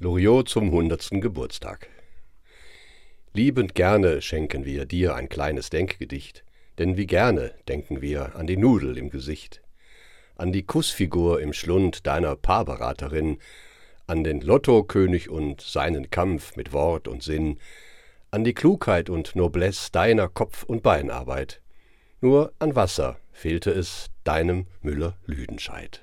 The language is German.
Loriot zum hundertsten Geburtstag. Liebend gerne schenken wir dir ein kleines Denkgedicht, denn wie gerne denken wir an die Nudel im Gesicht, an die Kussfigur im Schlund deiner Paarberaterin, an den Lottokönig und seinen Kampf mit Wort und Sinn, an die Klugheit und Noblesse deiner Kopf- und Beinarbeit. Nur an Wasser fehlte es deinem Müller-Lüdenscheid.